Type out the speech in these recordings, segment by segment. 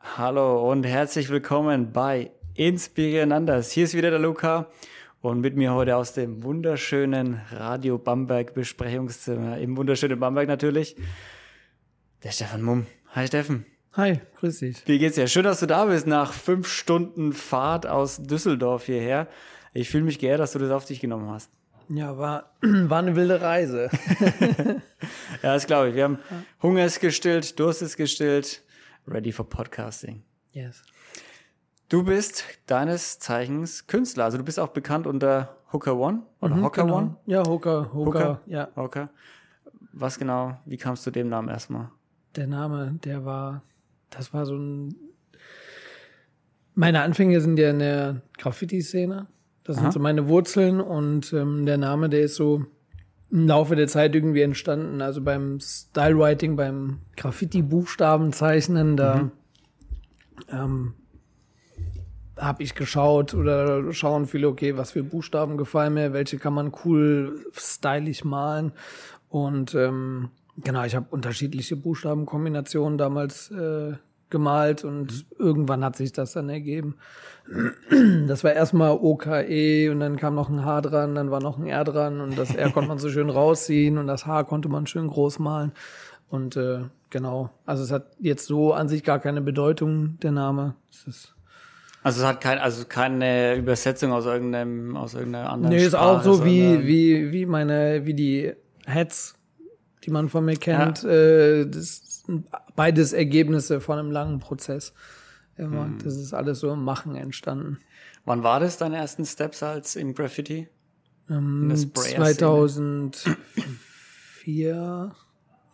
Hallo und herzlich willkommen bei Inspirieren anders. Hier ist wieder der Luca und mit mir heute aus dem wunderschönen Radio Bamberg Besprechungszimmer, im wunderschönen Bamberg natürlich, der Stefan Mumm. Hi Steffen. Hi, grüß dich. Wie geht's dir? Schön, dass du da bist nach fünf Stunden Fahrt aus Düsseldorf hierher. Ich fühle mich geehrt, dass du das auf dich genommen hast. Ja, war, war eine wilde Reise. ja, das glaube ich. Wir haben Hunger ist gestillt, Durst ist gestillt, ready for Podcasting. Yes. Du bist deines Zeichens Künstler. Also du bist auch bekannt unter Hooker One oder Mhm, Hocker genau. One? Ja, Hooker, Hooker, Hooker? ja. Hocker. Was genau, wie kamst du dem Namen erstmal? Der Name, der war, das war so ein. Meine Anfänge sind ja in der Graffiti-Szene. Das Aha. sind so meine Wurzeln und ähm, der Name, der ist so im Laufe der Zeit irgendwie entstanden. Also beim Stylewriting, beim Graffiti-Buchstabenzeichnen, da ähm, habe ich geschaut oder schauen viele, okay, was für Buchstaben gefallen mir, welche kann man cool stylisch malen. Und ähm, genau, ich habe unterschiedliche Buchstabenkombinationen damals äh, gemalt und irgendwann hat sich das dann ergeben. Das war erstmal OKE und dann kam noch ein H dran, dann war noch ein R dran und das R konnte man so schön rausziehen und das H konnte man schön groß malen. Und äh, genau, also es hat jetzt so an sich gar keine Bedeutung, der Name. Es ist Also es hat kein, also keine Übersetzung aus irgendeinem, aus irgendeiner anderen Nee, ist auch Sprache, so wie, wie, wie meine, wie die Hats, die man von mir kennt. Äh, das sind beides Ergebnisse von einem langen Prozess. Immer. Hm. Das ist alles so im Machen entstanden. Wann war das deine ersten Steps als im Graffiti? Ähm, der Sprayer-Szene? 2004,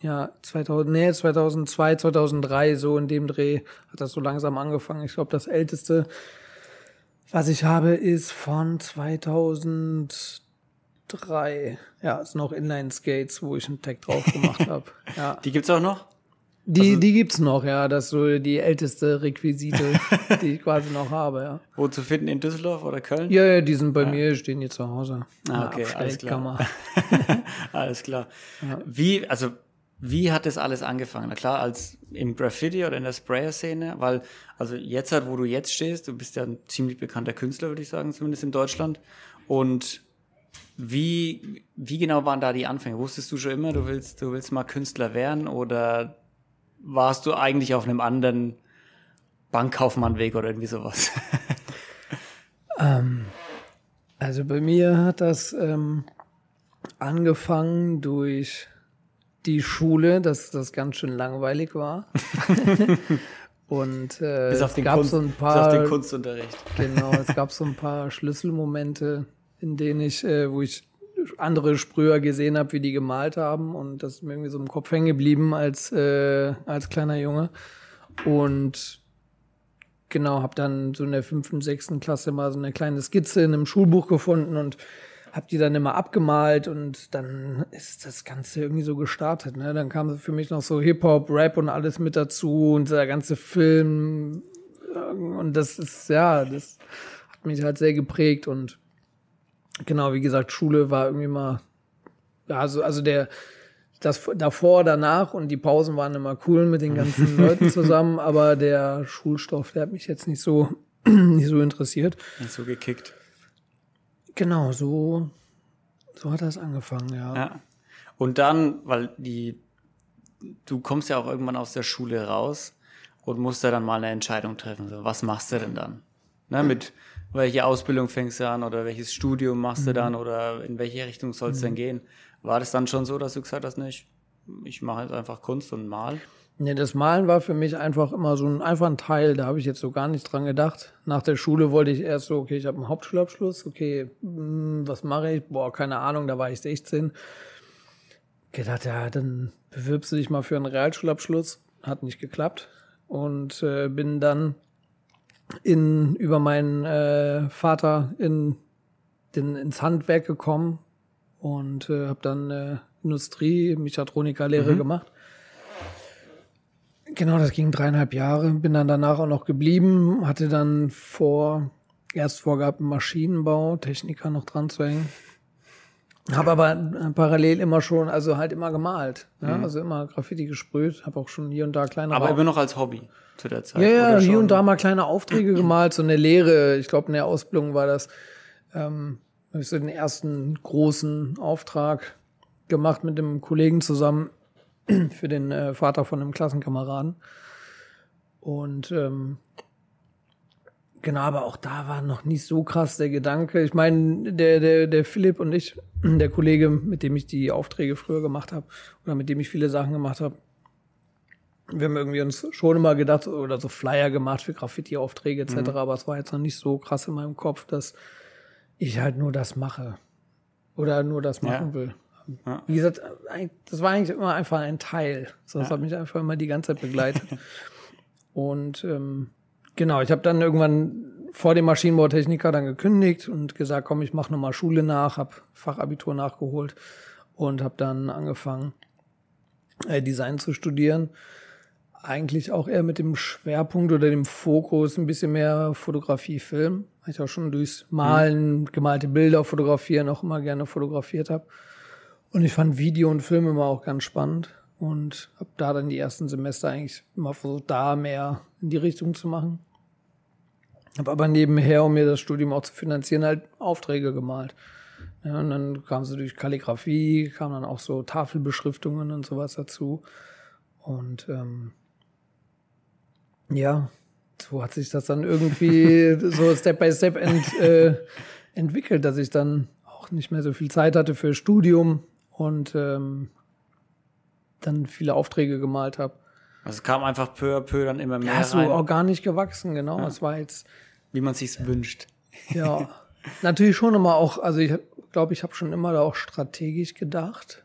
ja, 2000, nee, 2002, 2003, so in dem Dreh hat das so langsam angefangen. Ich glaube, das älteste, was ich habe, ist von 2003. Ja, es sind noch Inline-Skates, wo ich einen Tag drauf gemacht habe. Ja. Die gibt's auch noch? Die, Also- die gibt's noch, ja. Das ist so die älteste Requisite, die ich quasi noch habe, ja. Wo zu finden in Düsseldorf oder Köln? Ja, ja, die sind bei mir, stehen hier zu Hause. Ah, okay, alles klar. Alles klar. Wie, also, wie hat das alles angefangen? Na klar, als im Graffiti oder in der Sprayer-Szene, weil, also jetzt halt, wo du jetzt stehst, du bist ja ein ziemlich bekannter Künstler, würde ich sagen, zumindest in Deutschland. Und wie, wie genau waren da die Anfänge? Wusstest du schon immer, du willst, du willst mal Künstler werden oder warst du eigentlich auf einem anderen Bankkaufmannweg oder irgendwie sowas? Also bei mir hat das ähm, angefangen durch die Schule, dass das ganz schön langweilig war. Und äh, bis es gab Kunst, so ein bis paar auf den Kunstunterricht. Genau, es gab so ein paar Schlüsselmomente, in denen ich, äh, wo ich andere Sprüher gesehen habe, wie die gemalt haben und das ist mir irgendwie so im Kopf hängen geblieben als äh, als kleiner Junge und genau habe dann so in der fünften, sechsten Klasse mal so eine kleine Skizze in einem Schulbuch gefunden und habe die dann immer abgemalt und dann ist das Ganze irgendwie so gestartet. Ne? Dann kam für mich noch so Hip-Hop, Rap und alles mit dazu und der ganze Film und das ist, ja, das hat mich halt sehr geprägt und genau, wie gesagt, Schule war irgendwie mal, also, also der, das davor, danach und die Pausen waren immer cool mit den ganzen Leuten zusammen, aber der Schulstoff, der hat mich jetzt nicht so, nicht so interessiert. Nicht so gekickt. Genau, so, so hat das angefangen, ja. Ja. Und dann, weil die, du kommst ja auch irgendwann aus der Schule raus und musst ja dann mal eine Entscheidung treffen. So, was machst du denn dann? Ne, mit welche Ausbildung fängst du an oder welches Studium machst du dann oder in welche Richtung soll es denn gehen? War das dann schon so, dass du gesagt hast, ne, ich, ich mache jetzt einfach Kunst und mal? Nee, das Malen war für mich einfach immer so ein, einfach ein Teil, da habe ich jetzt so gar nicht dran gedacht. Nach der Schule wollte ich erst so, okay, ich habe einen Hauptschulabschluss, okay, hm, was mache ich? Boah, keine Ahnung, da war ich 16. Gedacht, ja, dann bewirbst du dich mal für einen Realschulabschluss. Hat nicht geklappt. Und äh, bin dann in, über meinen äh, Vater in, den, ins Handwerk gekommen und äh, habe dann äh, Industrie, Mechatronikerlehre gemacht. Genau, das ging dreieinhalb Jahre. Bin dann danach auch noch geblieben. Hatte dann vor, erst vorgehabt, Maschinenbau, Techniker noch dran zu hängen. Habe aber parallel immer schon, also halt immer gemalt. Ja? Mhm. Also immer Graffiti gesprüht. Habe auch schon hier und da kleine. Aber immer noch als Hobby zu der Zeit. Ja, ja, hier und da mal kleine Aufträge gemalt. So eine Lehre, ich glaube, in der Ausbildung war das. Ähm, habe ich so den ersten großen Auftrag gemacht mit einem Kollegen zusammen für den äh, Vater von einem Klassenkameraden. Und ähm, genau, aber auch da war noch nicht so krass der Gedanke. Ich meine, der, der, der Philipp und ich, der Kollege, mit dem ich die Aufträge früher gemacht habe oder mit dem ich viele Sachen gemacht habe, wir haben irgendwie uns schon immer gedacht oder so Flyer gemacht für Graffiti-Aufträge etc., mhm. aber es war jetzt noch nicht so krass in meinem Kopf, dass ich halt nur das mache oder nur das machen ja. will. Ja. Wie gesagt, das war eigentlich immer einfach ein Teil. Das ja. hat mich einfach immer die ganze Zeit begleitet. und ähm, genau, ich habe dann irgendwann vor dem Maschinenbautechniker dann gekündigt und gesagt, komm, ich mache nochmal Schule nach, habe Fachabitur nachgeholt und habe dann angefangen, äh, Design zu studieren. Eigentlich auch eher mit dem Schwerpunkt oder dem Fokus ein bisschen mehr Fotografie, Film. Weil ich auch schon durchs Malen, mhm. gemalte Bilder fotografieren auch immer gerne fotografiert habe. Und ich fand Video und Film immer auch ganz spannend und habe da dann die ersten Semester eigentlich immer versucht, da mehr in die Richtung zu machen. Habe aber nebenher, um mir das Studium auch zu finanzieren, halt Aufträge gemalt. Ja, und dann kam so durch Kalligrafie, kamen dann auch so Tafelbeschriftungen und sowas dazu. Und ähm, ja, so hat sich das dann irgendwie so Step by Step ent, äh, entwickelt, dass ich dann auch nicht mehr so viel Zeit hatte für Studium und ähm, dann viele Aufträge gemalt habe. Also es kam einfach peu à peu dann immer mehr. Ja, so rein. organisch gewachsen, genau. Ja. Es war jetzt. Wie man sich's wünscht. Ja. Natürlich schon immer auch, also ich glaube, ich habe schon immer da auch strategisch gedacht.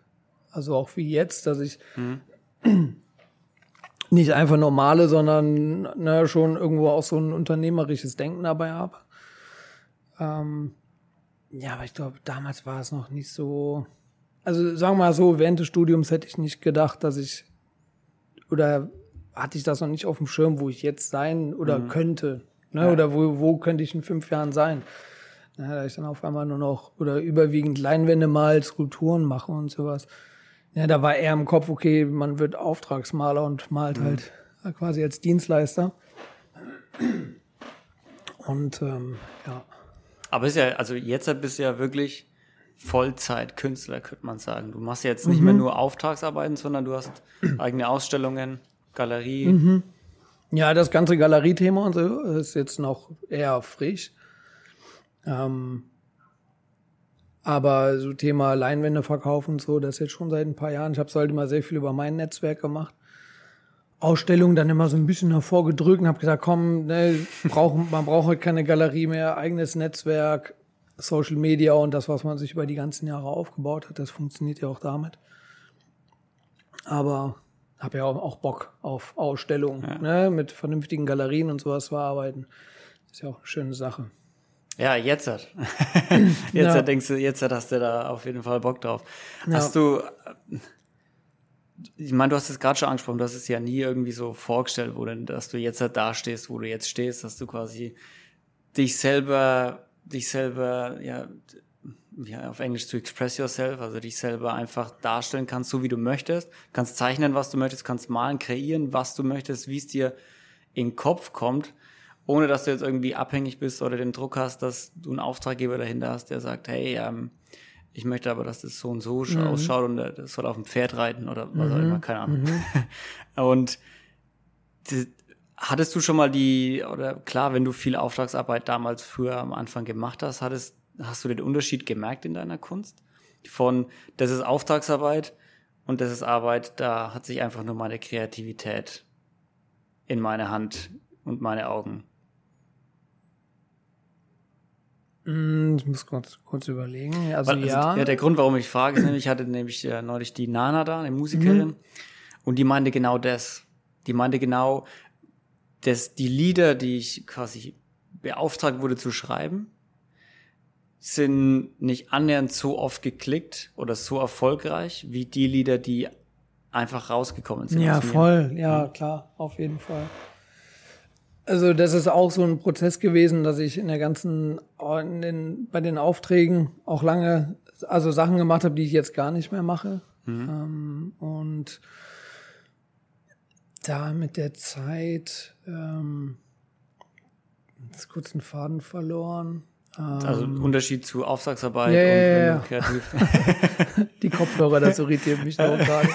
Also auch wie jetzt, dass ich mhm. nicht einfach normale, sondern ne, schon irgendwo auch so ein unternehmerisches Denken dabei habe. Ähm, ja, aber ich glaube, damals war es noch nicht so also sagen wir mal so, während des Studiums hätte ich nicht gedacht, dass ich oder hatte ich das noch nicht auf dem Schirm, wo ich jetzt sein oder mhm. könnte. Ne? Ja. Oder wo, wo könnte ich in fünf Jahren sein? Ja, da ich dann auf einmal nur noch oder überwiegend Leinwände mal, Skulpturen mache und sowas. Ja, da war eher im Kopf, okay, man wird Auftragsmaler und malt mhm. halt quasi als Dienstleister. Und ähm, ja. Aber ist ja, also jetzt bist du ja wirklich Vollzeitkünstler, könnte man sagen. Du machst jetzt nicht mhm. mehr nur Auftragsarbeiten, sondern du hast eigene Ausstellungen, Galerie. Mhm. Ja, das ganze Galeriethema und so ist jetzt noch eher frisch. Ähm, aber so Thema Leinwände verkaufen und so, das ist jetzt schon seit ein paar Jahren. Ich habe es halt immer sehr viel über mein Netzwerk gemacht. Ausstellungen dann immer so ein bisschen hervorgedrückt und habe gesagt, komm, ne, brauch, man braucht heute keine Galerie mehr, eigenes Netzwerk, Social Media und das, was man sich über die ganzen Jahre aufgebaut hat, das funktioniert ja auch damit. Aber habe ja auch Bock auf Ausstellungen, ja. ne, mit vernünftigen Galerien und sowas zu arbeiten. Ist ja auch eine schöne Sache. Ja, jetzt hat. jetzt ja. denkst du, jetzt hast du da auf jeden Fall Bock drauf. Ja. Hast du, ich meine, du hast es gerade schon angesprochen, du hast es ja nie irgendwie so vorgestellt, wo denn, dass du jetzt da stehst, wo du jetzt stehst, dass du quasi dich selber dich selber, ja, ja, auf Englisch zu express yourself, also dich selber einfach darstellen kannst, so wie du möchtest. kannst zeichnen, was du möchtest, kannst malen, kreieren, was du möchtest, wie es dir in den Kopf kommt, ohne dass du jetzt irgendwie abhängig bist oder den Druck hast, dass du einen Auftraggeber dahinter hast, der sagt, hey, ähm, ich möchte aber, dass das so und so mhm. ausschaut und das soll auf dem Pferd reiten oder was mhm. auch immer, keine Ahnung. Mhm. und Hattest du schon mal die, oder klar, wenn du viel Auftragsarbeit damals früher am Anfang gemacht hast, hattest, hast du den Unterschied gemerkt in deiner Kunst? Von, das ist Auftragsarbeit und das ist Arbeit, da hat sich einfach nur meine Kreativität in meine Hand und meine Augen. Hm, ich muss kurz, kurz überlegen. Also, Weil, also ja. ja. Der Grund, warum ich frage, ist nämlich, ich hatte nämlich äh, neulich die Nana da, eine Musikerin, mhm. und die meinte genau das. Die meinte genau, dass die Lieder, die ich quasi beauftragt wurde zu schreiben, sind nicht annähernd so oft geklickt oder so erfolgreich wie die Lieder, die einfach rausgekommen sind. Ja, voll, ja, klar, auf jeden Fall. Also das ist auch so ein Prozess gewesen, dass ich in der ganzen, in den, bei den Aufträgen auch lange also Sachen gemacht habe, die ich jetzt gar nicht mehr mache. Mhm. Ähm, und da mit der Zeit ähm, kurz einen Faden verloren. Also ähm, Unterschied zu Auftragsarbeit ja, und ja, kreativ. die Kopfhörer, das irritiert mich noch gerade.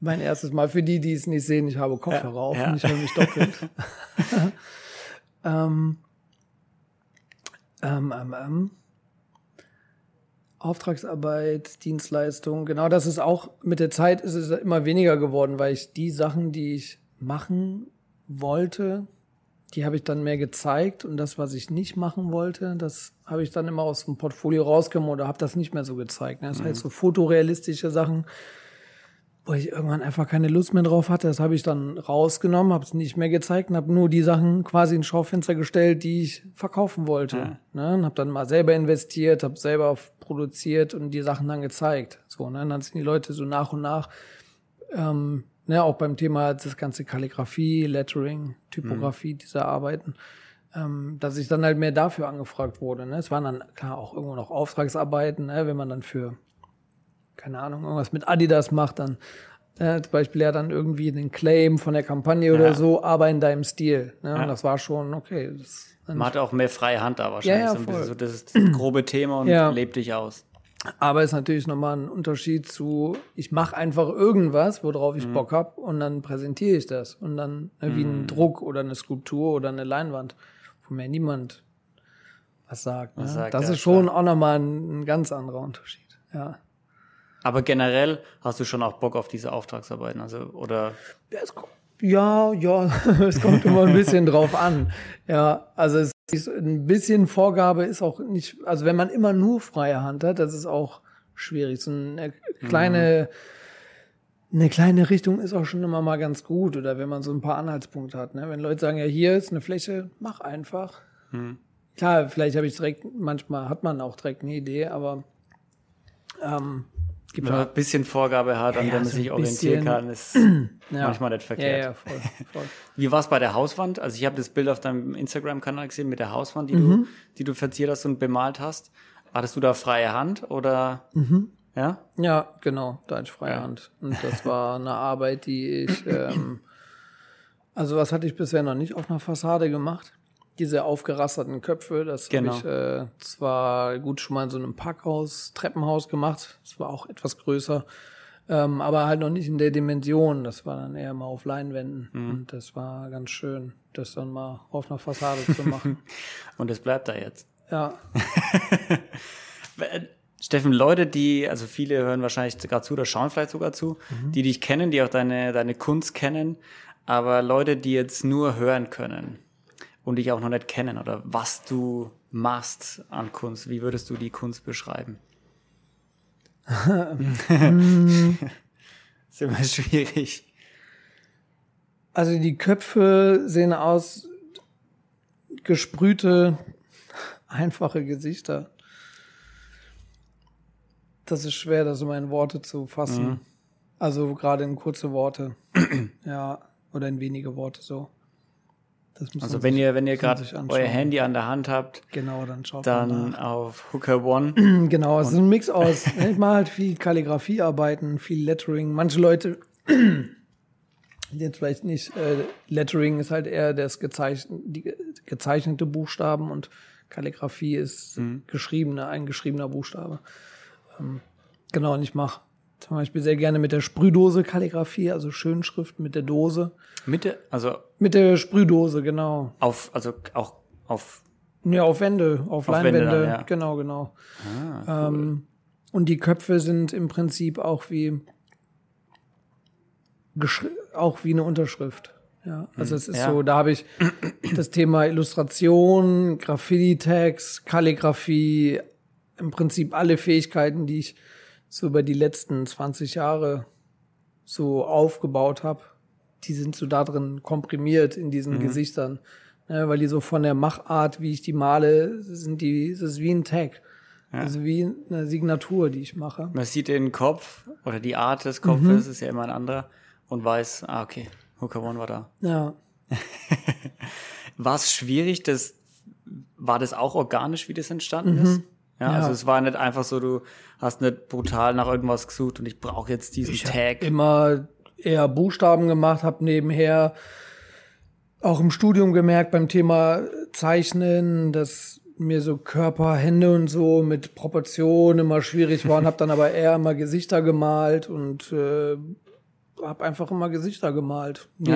Mein erstes Mal, für die, die es nicht sehen, ich habe Kopfhörer ja, auf und ich höre mich doppelt. ähm, ähm, ähm, ähm. Auftragsarbeit, Dienstleistung, genau das ist auch, mit der Zeit ist es immer weniger geworden, weil ich die Sachen, die ich machen wollte, die habe ich dann mehr gezeigt und das, was ich nicht machen wollte, das habe ich dann immer aus dem Portfolio rausgenommen oder habe das nicht mehr so gezeigt. Ne? Das mhm. heißt, so fotorealistische Sachen, wo ich irgendwann einfach keine Lust mehr drauf hatte, das habe ich dann rausgenommen, habe es nicht mehr gezeigt und habe nur die Sachen quasi ins Schaufenster gestellt, die ich verkaufen wollte. Ja. Ne? Und habe dann mal selber investiert, habe selber produziert und die Sachen dann gezeigt. So, ne? Und dann sind die Leute so nach und nach ähm, ne, auch beim Thema das ganze Kalligrafie, Lettering, Typografie, mhm. diese Arbeiten, ähm, dass ich dann halt mehr dafür angefragt wurde. Ne? Es waren dann klar auch irgendwo noch Auftragsarbeiten, ne? wenn man dann für, keine Ahnung, irgendwas mit Adidas macht, dann äh, zum Beispiel ja dann irgendwie den Claim von der Kampagne ja. oder so, aber in deinem Stil. Ne? Ja. Und das war schon, okay. Das, man hat auch mehr freie Hand da wahrscheinlich. Ja, ja, voll. so das, ist das grobe Thema und ja. lebt dich aus. Aber ist natürlich nochmal ein Unterschied zu, ich mache einfach irgendwas, worauf ich mhm. Bock hab und dann präsentiere ich das. Und dann ne, wie ein mhm. Druck oder eine Skulptur oder eine Leinwand, wo mir niemand was sagt. Ne? Was sagt das ist schon klar. auch nochmal ein, ein ganz anderer Unterschied. Ja. Aber generell hast du schon auch Bock auf diese Auftragsarbeiten, also oder? Ja, es kommt, ja, ja, es kommt immer ein bisschen drauf an. Ja, also es ein bisschen Vorgabe ist auch nicht, also wenn man immer nur freie Hand hat, das ist auch schwierig. So eine kleine, mhm. eine kleine Richtung ist auch schon immer mal ganz gut. Oder wenn man so ein paar Anhaltspunkte hat. Ne? Wenn Leute sagen, ja, hier ist eine Fläche, mach einfach. Mhm. Klar, vielleicht habe ich direkt, manchmal hat man auch direkt eine Idee, aber ähm, Gibt Wenn man ein bisschen Vorgabe hat, an ja, der man so sich orientieren kann, ist ja. manchmal nicht verkehrt. Ja, ja, voll, voll. Wie war es bei der Hauswand? Also ich habe das Bild auf deinem Instagram-Kanal gesehen mit der Hauswand, die, mhm. du, die du verziert hast und bemalt hast. Hattest du da freie Hand oder? Mhm. Ja? Ja, genau, da hatte ich freie Hand. Und das war eine Arbeit, die ich, ähm, also was hatte ich bisher noch nicht auf einer Fassade gemacht diese aufgerasterten Köpfe. Das genau. habe ich äh, zwar gut schon mal in so einem Parkhaus, Treppenhaus gemacht. Das war auch etwas größer. Ähm, aber halt noch nicht in der Dimension. Das war dann eher mal auf Leinwänden. Mhm. Und das war ganz schön, das dann mal auf einer Fassade zu machen. Und es bleibt da jetzt. Ja. Steffen, Leute, die, also viele hören wahrscheinlich sogar zu oder schauen vielleicht sogar zu, mhm. die dich kennen, die auch deine, deine Kunst kennen, aber Leute, die jetzt nur hören können, und dich auch noch nicht kennen oder was du machst an Kunst. Wie würdest du die Kunst beschreiben? ist immer schwierig. Also die Köpfe sehen aus gesprühte, einfache Gesichter. Das ist schwer, das in meine Worte zu fassen. Mhm. Also gerade in kurze Worte. ja, oder in wenige Worte so also wenn sich, ihr, wenn ihr gerade euer Handy an der Hand habt, genau, dann schaut dann auf Hooker One. genau, es ist ein Mix aus. Ich mache halt viel Kalligrafiearbeiten, viel Lettering. Manche Leute jetzt vielleicht nicht. Äh, Lettering ist halt eher das gezeichn die gezeichnete Buchstaben und Kalligrafie ist mhm. geschriebene, ein geschriebener Buchstabe. Ähm, genau, und ich mache zum Beispiel sehr gerne mit der Sprühdose Kalligrafie, also Schönschrift mit der Dose. Mit der, also. Mit der Sprühdose, genau. Auf, also auch auf. Ja, auf Wände, auf, auf Leinwände, dann, ja. genau, genau. Ah, cool. ähm, und die Köpfe sind im Prinzip auch wie, auch wie eine Unterschrift. Ja, also hm, es ist ja. so, da habe ich das Thema Illustration, Graffiti-Tags, Kalligrafie, im Prinzip alle Fähigkeiten, die ich so über die letzten 20 Jahre so aufgebaut habe, die sind so da drin komprimiert in diesen mhm. Gesichtern. Ne, weil die so von der Machart, wie ich die male, sind die, es ist wie ein Tag. Ja. Also wie eine Signatur, die ich mache. Man sieht den Kopf oder die Art des Kopfes, mhm. ist ja immer ein anderer und weiß, ah, okay, Hooker One war da. Ja. war es schwierig, das, war das auch organisch, wie das entstanden mhm. ist? Ja, Ja. also es war nicht einfach so, du hast nicht brutal nach irgendwas gesucht und ich brauche jetzt diesen Ich Tag. immer eher Buchstaben gemacht, habe nebenher auch im Studium gemerkt beim Thema Zeichnen, dass mir so Körper, Hände und so mit Proportionen immer schwierig waren, habe dann aber eher immer Gesichter gemalt und äh, habe einfach immer Gesichter gemalt Ja.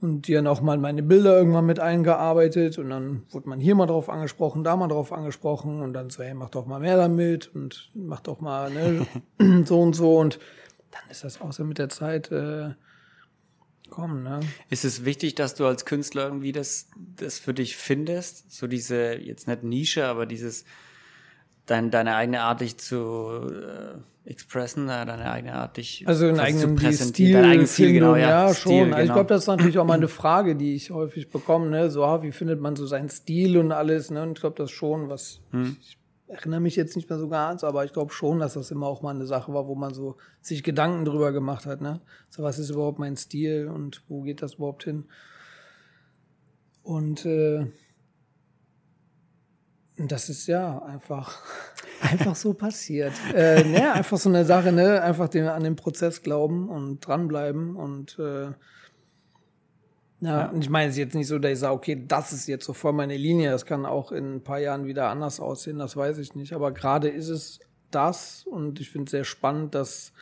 Und die dann auch mal meine Bilder irgendwann mit eingearbeitet und dann wurde man hier mal drauf angesprochen, da mal drauf angesprochen und dann so, hey, mach doch mal mehr damit und mach doch mal ne, so und so und dann ist das auch so mit der Zeit äh, kommen, ne? Ist es wichtig, dass du als Künstler irgendwie das, das für dich findest? So diese, jetzt nicht Nische, aber dieses, dein, deine eigene Art, dich zu äh, expressen, äh, deine eigene Art, dich Also einen quasi eigenen zu präsentieren, dein eigenes Stil, Stilfindung, genau, ja, ja, Stil, schon. Also ich genau. glaube, das ist natürlich auch mal eine Frage, die ich häufig bekomme, ne? So, ah, wie findet man so seinen Stil und alles, ne? Und ich glaube, das schon, was Hm. ich erinnere mich jetzt nicht mehr so ganz, aber ich glaube schon, dass das immer auch mal eine Sache war, wo man so sich Gedanken drüber gemacht hat, ne? So, was ist überhaupt mein Stil und wo geht das überhaupt hin? Und äh, das ist ja einfach, einfach so passiert. Äh, ne, einfach so eine Sache, ne? Einfach den, an den Prozess glauben und dranbleiben und äh, ja, und ich meine es ist jetzt nicht so, dass ich sage, okay, das ist jetzt so voll meine Linie. Das kann auch in ein paar Jahren wieder anders aussehen, das weiß ich nicht. Aber gerade ist es das und ich finde es sehr spannend, dass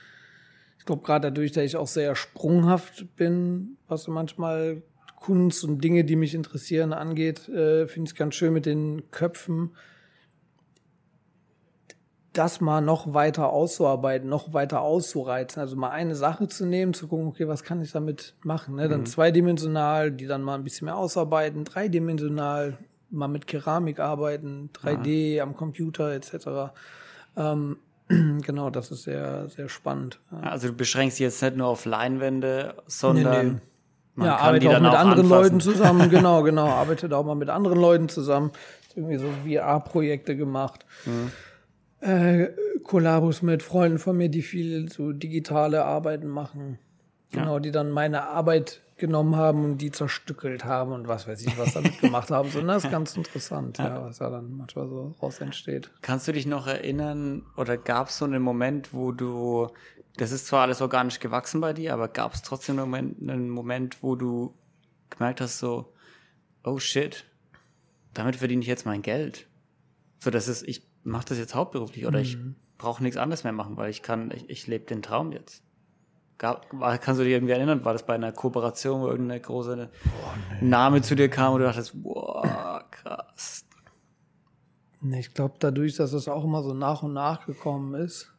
ich glaube, gerade dadurch, dass ich auch sehr sprunghaft bin, was manchmal Kunst und Dinge, die mich interessieren, angeht, äh, finde ich es ganz schön mit den Köpfen, das mal noch weiter auszuarbeiten, noch weiter auszureizen. Also mal eine Sache zu nehmen, zu gucken, okay, was kann ich damit machen? Ne? Dann zweidimensional, die dann mal ein bisschen mehr ausarbeiten, dreidimensional, mal mit Keramik arbeiten, 3D am Computer etc. Ähm, genau, das ist sehr, sehr spannend. Also du beschränkst dich jetzt nicht nur auf Leinwände, sondern nee. Man ja, kann arbeite die auch mit auch anderen anfassen. Leuten zusammen, genau, genau. Arbeitet auch mal mit anderen Leuten zusammen. Irgendwie so VR-Projekte gemacht. Mhm. Äh, Kollabos mit Freunden von mir, die viel so digitale Arbeiten machen. Genau, die dann meine Arbeit genommen haben und die zerstückelt haben und was weiß ich, was damit gemacht haben. So, das ist ganz interessant, ja. was da dann manchmal so raus entsteht. Kannst du dich noch erinnern oder gab es so einen Moment, wo du, das ist zwar alles organisch gewachsen bei dir, aber gab es trotzdem einen Moment, einen Moment, wo du gemerkt hast, so, oh shit, damit verdiene ich jetzt mein Geld. So, das ist, ich mache das jetzt hauptberuflich oder ich brauche nichts anderes mehr machen, weil ich kann, ich, ich lebe den Traum jetzt. Gab, war, kannst du dich irgendwie erinnern, war das bei einer Kooperation, wo irgendeine große Name zu dir kam und du dachtest, boah, krass. Nee, Ich glaube, dadurch, dass es auch immer so nach und nach gekommen ist.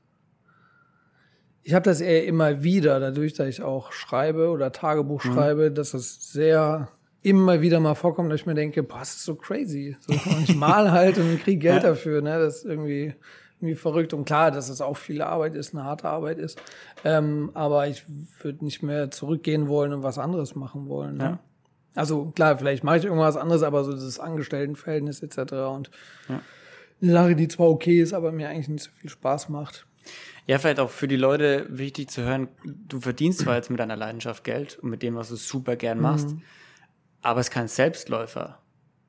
Ich habe das eher immer wieder, dadurch, dass ich auch schreibe oder Tagebuch schreibe, dass es sehr immer wieder mal vorkommt, dass ich mir denke, boah, das ist so crazy. So, ich mal halt und kriege Geld Ja. dafür. Ne? Das ist irgendwie, irgendwie verrückt. Und klar, dass es auch viel Arbeit ist, eine harte Arbeit ist. Ähm, aber ich würde nicht mehr zurückgehen wollen und was anderes machen wollen. Ne? Ja. Also klar, vielleicht mache ich irgendwas anderes, aber so dieses Angestelltenverhältnis etc. und eine Sache, die zwar okay ist, aber mir eigentlich nicht so viel Spaß macht. Ja, vielleicht auch für die Leute wichtig zu hören, du verdienst zwar jetzt mit deiner Leidenschaft Geld und mit dem, was du super gern machst, Mhm. aber es ist kein Selbstläufer.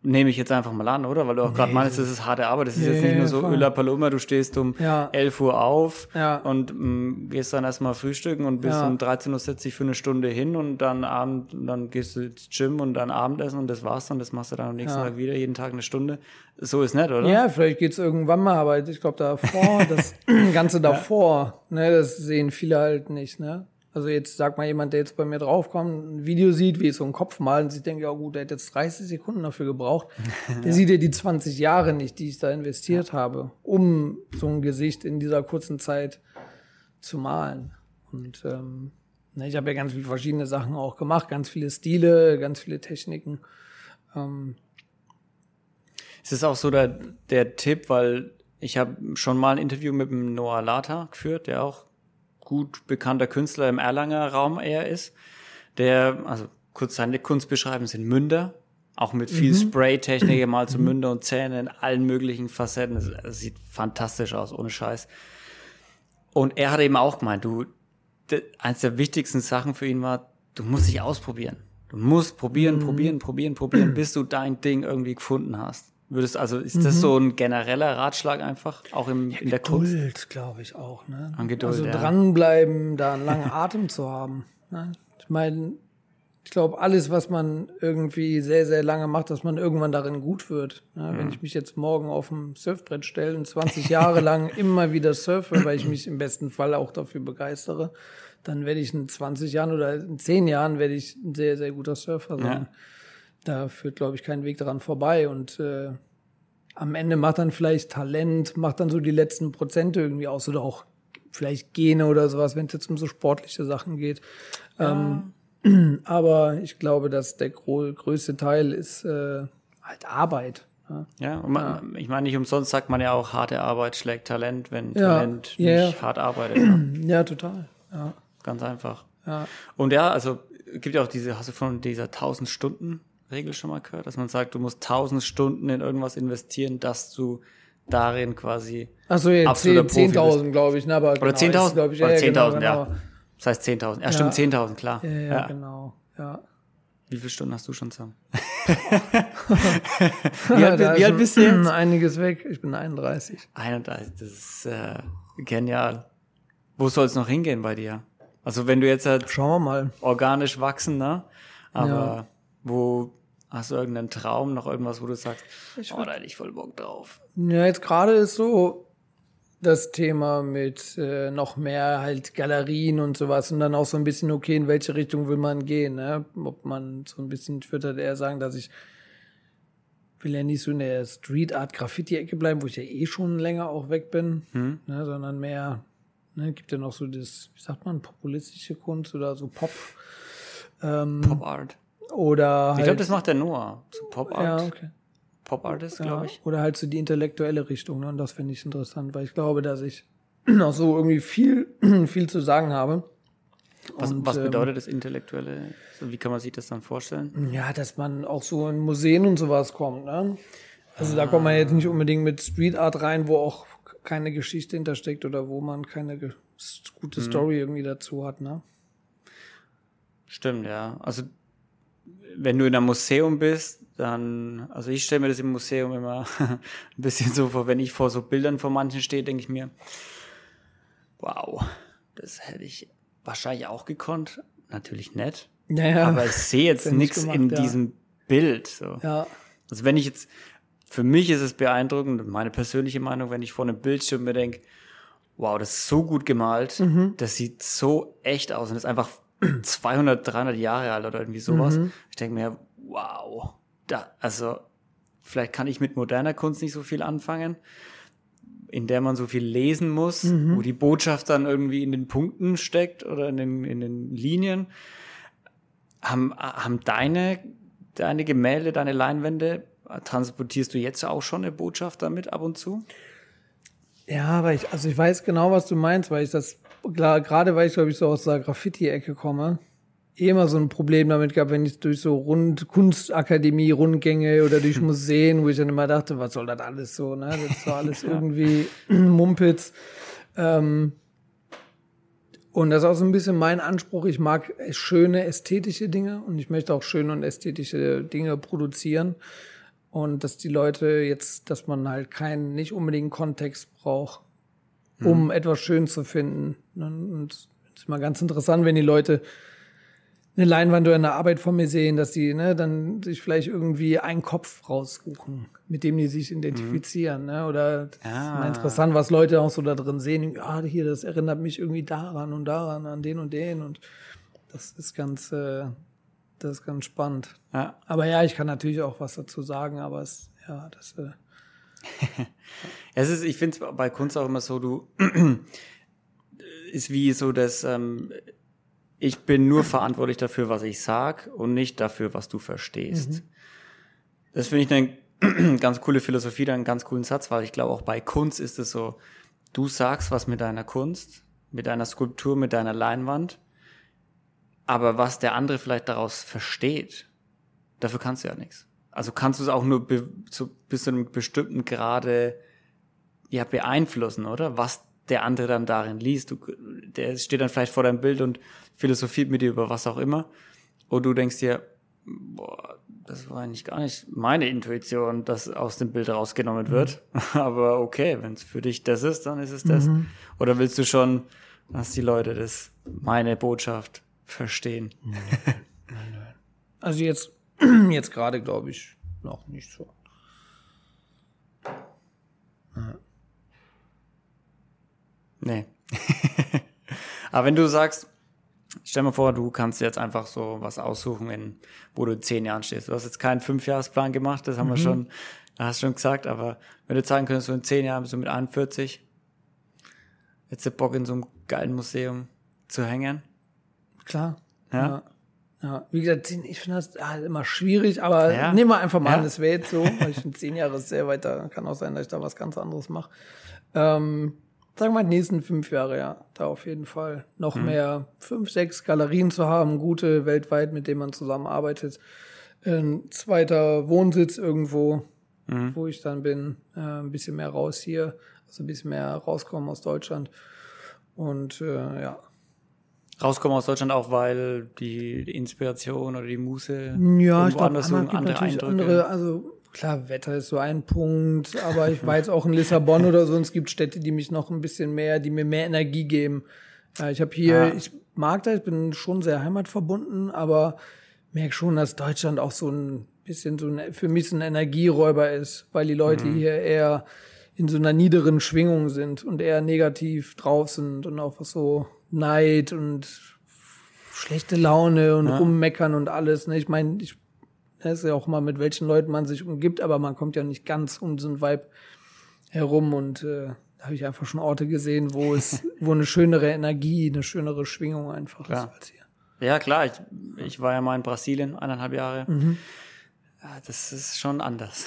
Nehme ich jetzt einfach mal an, oder? Weil du auch gerade meinst, das ist harte Arbeit. Das ist jetzt Nee, nicht nur so. Öla Paloma, du stehst um Ja. 11 Uhr auf Ja. und mm, gehst dann erstmal frühstücken und bist Ja. um 13.40 Uhr für eine Stunde hin und dann Abend, dann gehst du ins Gym und dann Abendessen und das war's dann. Das machst du dann am nächsten. Tag wieder, jeden Tag eine Stunde. So ist nett, oder? Ja, vielleicht geht's irgendwann mal, aber ich glaube davor, das Ganze davor, ne, das sehen viele halt nicht, ne? Also jetzt sag mal jemand, der jetzt bei mir draufkommt, ein Video sieht, wie ich so einen Kopf malen, und sich denkt, ja gut, der hat jetzt 30 Sekunden dafür gebraucht. Der sieht ja die 20 Jahre nicht, die ich da investiert habe, um so ein Gesicht in dieser kurzen Zeit zu malen. Und ähm, ne, ich habe ja ganz viele verschiedene Sachen auch gemacht, ganz viele Stile, ganz viele Techniken. Ähm, Es ist auch so der, der Tipp, weil ich habe schon mal ein Interview mit dem Noah Lata geführt, der auch gut bekannter Künstler im Erlanger Raum eher ist. Der, also kurz seine Kunst beschreiben, sind Münder, auch mit viel Spray-Technik, mal zu Münder und Zähne in allen möglichen Facetten. Es, es sieht fantastisch aus, ohne Scheiß. Und er hat eben auch gemeint, du, eins der wichtigsten Sachen für ihn war, du musst dich ausprobieren. Du musst probieren, probieren, probieren, probieren, bis du dein Ding irgendwie gefunden hast. Würdest also, ist das so ein genereller Ratschlag einfach, auch im, in der Kunst? Geduld, glaube ich auch. Ne? An Geduld, also ja. dranbleiben, da einen langen Atem zu haben. Ne? Ich meine, ich glaube, alles, was man irgendwie sehr, sehr lange macht, dass man irgendwann darin gut wird. Ne? Wenn ich mich jetzt morgen auf ein Surfbrett stelle und 20 Jahre lang immer wieder surfe, weil ich mich im besten Fall auch dafür begeistere, dann werde ich in 20 Jahren oder in 10 Jahren werde ich ein sehr, sehr guter Surfer sein. Ja. Da führt, glaube ich, kein Weg daran vorbei. Und äh, am Ende macht dann vielleicht Talent, macht dann so die letzten Prozente irgendwie aus oder auch vielleicht Gene oder sowas, wenn es jetzt um so sportliche Sachen geht. Ähm, aber ich glaube, dass der größte Teil ist äh, halt Arbeit. Ja. Ja, und man, ich meine, nicht umsonst sagt man ja auch, harte Arbeit schlägt Talent, wenn Ja, Talent ja, nicht hart arbeitet. Ja. ja, total. Ja, Ganz einfach. ja. Und ja, also gibt ja auch diese, hast du von dieser 1000 Stunden Regel schon mal gehört, dass man sagt, du musst 1000 Stunden in irgendwas investieren, dass du darin quasi Achso, jetzt Absoluter 10 Profi bist. 10.000, glaube ich. Ne? Aber oder genau, 10.000 ist, glaub ich, oder ja, ja, 10.000, genau, ja. genau. Das heißt 10.000. Ja, stimmt, 10.000, klar. Ja, ja, Ja. genau. Ja. Wie viele Stunden hast du schon zusammen? Wie alt wie alt bist du jetzt? Einiges weg. Ich bin 31. 31, das ist äh, genial. Wo soll es noch hingehen bei dir? Also wenn du jetzt halt Schauen wir mal. organisch wachsen, ne? Aber Ja. Wo hast du irgendeinen Traum, noch irgendwas, wo du sagst, oh, da hätte ich voll Bock drauf. Ja, jetzt gerade ist so das Thema mit äh, noch mehr halt Galerien und sowas und dann auch so ein bisschen, okay, in welche Richtung will man gehen, ne? Ob man so ein bisschen, ich würde halt eher sagen, dass ich will ja nicht so in der Street Art Graffiti-Ecke bleiben, wo ich ja eh schon länger auch weg bin, Hm? ne? sondern mehr, ne, gibt ja noch so das, wie sagt man, populistische Kunst oder so Pop. Ähm, Pop Art. Oder Ich halt, glaube, das macht der Noah. So Pop Art. ja, okay. Pop Artist, Ja, glaube ich. Oder halt so die intellektuelle Richtung. Ne? Und das finde ich interessant, weil ich glaube, dass ich auch so irgendwie viel, viel zu sagen habe. Was, Und, was ähm, bedeutet das Intellektuelle? So, wie kann man sich das dann vorstellen? Ja, dass man auch so in Museen und sowas kommt. Ne? Also da kommt man jetzt nicht unbedingt mit Street Art rein, wo auch keine Geschichte hintersteckt oder wo man keine gute Story irgendwie dazu hat. Ne? Stimmt, ja. Also wenn du in einem Museum bist, dann, also ich stelle mir das im Museum immer ein bisschen so vor, wenn ich vor so Bildern von manchen stehe, denke ich mir, wow, das hätte ich wahrscheinlich auch gekonnt. Natürlich nett. Ja, ja. Aber ich sehe jetzt nichts in ja. diesem Bild. So. ja. Also wenn ich jetzt, für mich ist es beeindruckend, meine persönliche Meinung, wenn ich vor einem Bildschirm mir denke, wow, das ist so gut gemalt, Mhm. das sieht so echt aus und ist einfach 200, 300 Jahre alt oder irgendwie sowas. Mhm. Ich denke mir, wow, da, also vielleicht kann ich mit moderner Kunst nicht so viel anfangen, in der man so viel lesen muss, Mhm. wo die Botschaft dann irgendwie in den Punkten steckt oder in den, in den Linien. Haben, haben deine, deine Gemälde, deine Leinwände, transportierst du jetzt auch schon eine Botschaft damit ab und zu? Ja, aber ich, also ich weiß genau, was du meinst, weil ich das, klar, gerade weil ich, glaube ich, so aus der Graffiti-Ecke komme, eh immer so ein Problem damit gehabt, wenn ich durch so Rund Kunstakademie, Rundgänge oder durch Museen, wo ich dann immer dachte, was soll das alles so, ne? Das ist doch alles irgendwie Mumpitz. Ähm, und das ist auch so ein bisschen mein Anspruch. Ich mag schöne ästhetische Dinge und ich möchte auch schöne und ästhetische Dinge produzieren. Und dass die Leute jetzt, dass man halt keinen, nicht unbedingt Kontext braucht, um etwas schön zu finden. Und es ist mal ganz interessant, wenn die Leute eine Leinwand oder eine Arbeit von mir sehen, dass die ne, dann sich vielleicht irgendwie einen Kopf raussuchen, mit dem die sich identifizieren. Ne? Oder das ist Ah. mal interessant, was Leute auch so da drin sehen. Ja, hier, das erinnert mich irgendwie daran und daran, an den und den. Und das ist ganz, äh, das ist ganz spannend. Ja. Aber ja, ich kann natürlich auch was dazu sagen, aber es, ja, das, äh, Es ist, ich finde es bei Kunst auch immer so, du ist wie so das, ähm, ich bin nur verantwortlich dafür, was ich sag und nicht dafür, was du verstehst. Das finde ich eine ganz coole Philosophie, dann einen ganz coolen Satz, weil ich glaube auch bei Kunst ist es so, du sagst was mit deiner Kunst, mit deiner Skulptur, mit deiner Leinwand, aber was der andere vielleicht daraus versteht, dafür kannst du ja nichts. Also kannst du es auch nur zu, bis zu einem bestimmten Grade ja, beeinflussen, oder? Was der andere dann darin liest. Du, der steht dann vielleicht vor deinem Bild und philosophiert mit dir über was auch immer. Und du denkst dir, boah, das war eigentlich gar nicht meine Intuition, dass aus dem Bild rausgenommen wird. Mhm. Aber okay, wenn es für dich das ist, dann ist es das. Mhm. Oder willst du schon, dass die Leute das, meine Botschaft verstehen? Nein, nein, nein. Also jetzt, jetzt gerade glaube ich noch nicht so. Ja. Nee. Aber wenn du sagst, stell dir vor, du kannst jetzt einfach so was aussuchen, in, wo du in zehn Jahren stehst. Du hast jetzt keinen Fünfjahresplan gemacht, das haben mhm. wir schon, hast schon gesagt, aber wenn du sagen könntest, so in zehn Jahren bist du mit 41, hättest du Bock in so einem geilen Museum zu hängen? Klar. Ja. ja. Ja, wie gesagt, ich finde das ah, immer schwierig, aber ja. nehmen wir einfach mal ja. an, das wäre jetzt so, weil ich finde zehn Jahre ist sehr weit, da kann auch sein, dass ich da was ganz anderes mache. Ähm, sagen wir mal, die nächsten fünf Jahre, ja, da auf jeden Fall noch mhm. mehr, fünf, sechs Galerien zu haben, gute weltweit, mit denen man zusammenarbeitet. Ein zweiter Wohnsitz irgendwo, mhm. wo ich dann bin, äh, ein bisschen mehr raus hier, also ein bisschen mehr rauskommen aus Deutschland. Und äh, ja. Rauskommen aus Deutschland auch, weil die, die Inspiration oder die Muße ja, ich glaube, andere Eindrücke. Andere, also Klar, Wetter ist so ein Punkt, aber ich war jetzt auch in Lissabon oder so und es gibt Städte, die mich noch ein bisschen mehr, die mir mehr Energie geben. Ja, ich habe hier, ah. ich mag das, ich bin schon sehr heimatverbunden, aber merke schon, dass Deutschland auch so ein bisschen so ein, für mich so ein Energieräuber ist, weil die Leute mhm. hier eher in so einer niederen Schwingung sind und eher negativ drauf sind und auch was so Neid und schlechte Laune und ja. rummeckern und alles. Ne? Ich meine, ich das ist ja auch mal, mit welchen Leuten man sich umgibt, aber man kommt ja nicht ganz um so einen Vibe herum und äh, da habe ich einfach schon Orte gesehen, wo es, wo eine schönere Energie, eine schönere Schwingung einfach ja. ist als hier. Ja, klar. Ich, ich war ja mal in Brasilien eineinhalb Jahre. Mhm. Ja, das ist schon anders.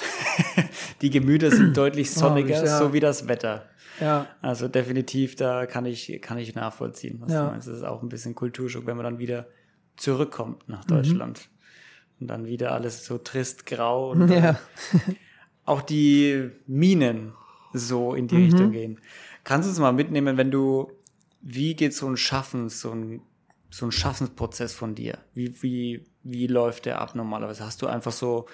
Die Gemüter sind deutlich sonniger, oh, ja. so wie das Wetter. Ja. Also definitiv, da kann ich, kann ich nachvollziehen, was ja. du meinst. Das ist auch ein bisschen Kulturschock, wenn man dann wieder zurückkommt nach. Deutschland. Mhm. Und dann wieder alles so trist grau. Und ja. auch die Minen so in die mhm. Richtung gehen. Kannst du es mal mitnehmen, wenn du, wie geht so ein Schaffens, so ein, so ein Schaffensprozess von dir? Wie, wie, wie läuft der ab normalerweise? Hast du einfach so,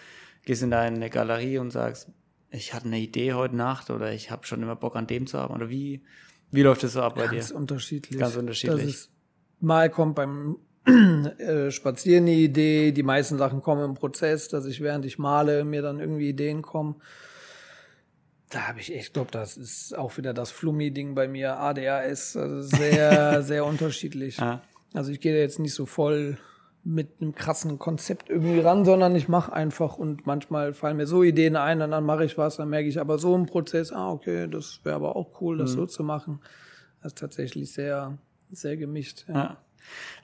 gehst in deine Galerie und sagst, ich hatte eine Idee heute Nacht oder ich habe schon immer Bock an dem zu arbeiten? Oder wie, wie läuft das so ab bei Ganz dir? Ganz unterschiedlich. Ganz unterschiedlich. Ist, mal kommt beim äh, spazieren die Idee, die meisten Sachen kommen im Prozess, dass ich während ich male mir dann irgendwie Ideen kommen. Da habe ich echt, glaube, das ist auch wieder das Flummi-Ding bei mir, ADHS, also sehr, sehr unterschiedlich. Ja. Also ich gehe jetzt nicht so voll mit einem krassen Konzept irgendwie ran, sondern ich mache einfach und manchmal fallen mir so Ideen ein und dann mache ich was, dann merke ich aber so im Prozess, ah, okay, das wäre aber auch cool, das mhm. so zu machen. Das ist tatsächlich sehr, sehr gemischt. Ja. ja.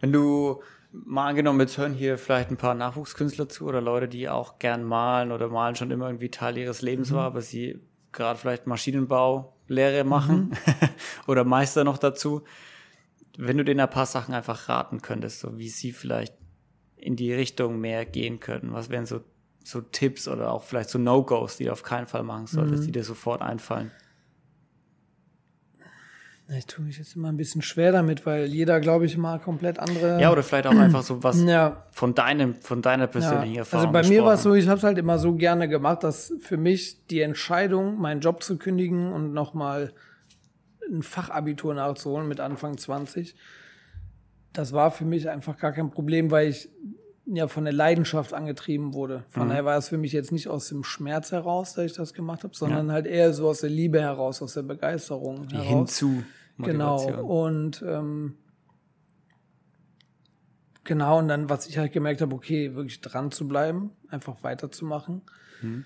Wenn du mal angenommen, jetzt hören hier vielleicht ein paar Nachwuchskünstler zu oder Leute, die auch gern malen oder malen schon immer irgendwie Teil ihres Lebens mhm. war, aber sie gerade vielleicht Maschinenbaulehre machen mhm. oder Meister noch dazu. Wenn du denen ein paar Sachen einfach raten könntest, so wie sie vielleicht in die Richtung mehr gehen könnten, was wären so, so Tipps oder auch vielleicht so No-Gos, die du auf keinen Fall machen solltest, mhm. die dir sofort einfallen? Ich tue mich jetzt immer ein bisschen schwer damit, weil jeder, glaube ich, mal komplett andere. Ja, oder vielleicht auch einfach so was ja. von deinem, von deiner persönlichen ja. Erfahrung. Also bei mir war es so, ich habe es halt immer so gerne gemacht, dass für mich die Entscheidung, meinen Job zu kündigen und nochmal ein Fachabitur nachzuholen mit Anfang 20, das war für mich einfach gar kein Problem, weil ich ja von der Leidenschaft angetrieben wurde. Von mhm. daher war es für mich jetzt nicht aus dem Schmerz heraus, dass ich das gemacht habe, sondern ja. halt eher so aus der Liebe heraus, aus der Begeisterung die heraus. Hinzu. Genau. Und ähm, genau, und dann, was ich halt gemerkt habe, okay, wirklich dran zu bleiben, einfach weiterzumachen, mhm.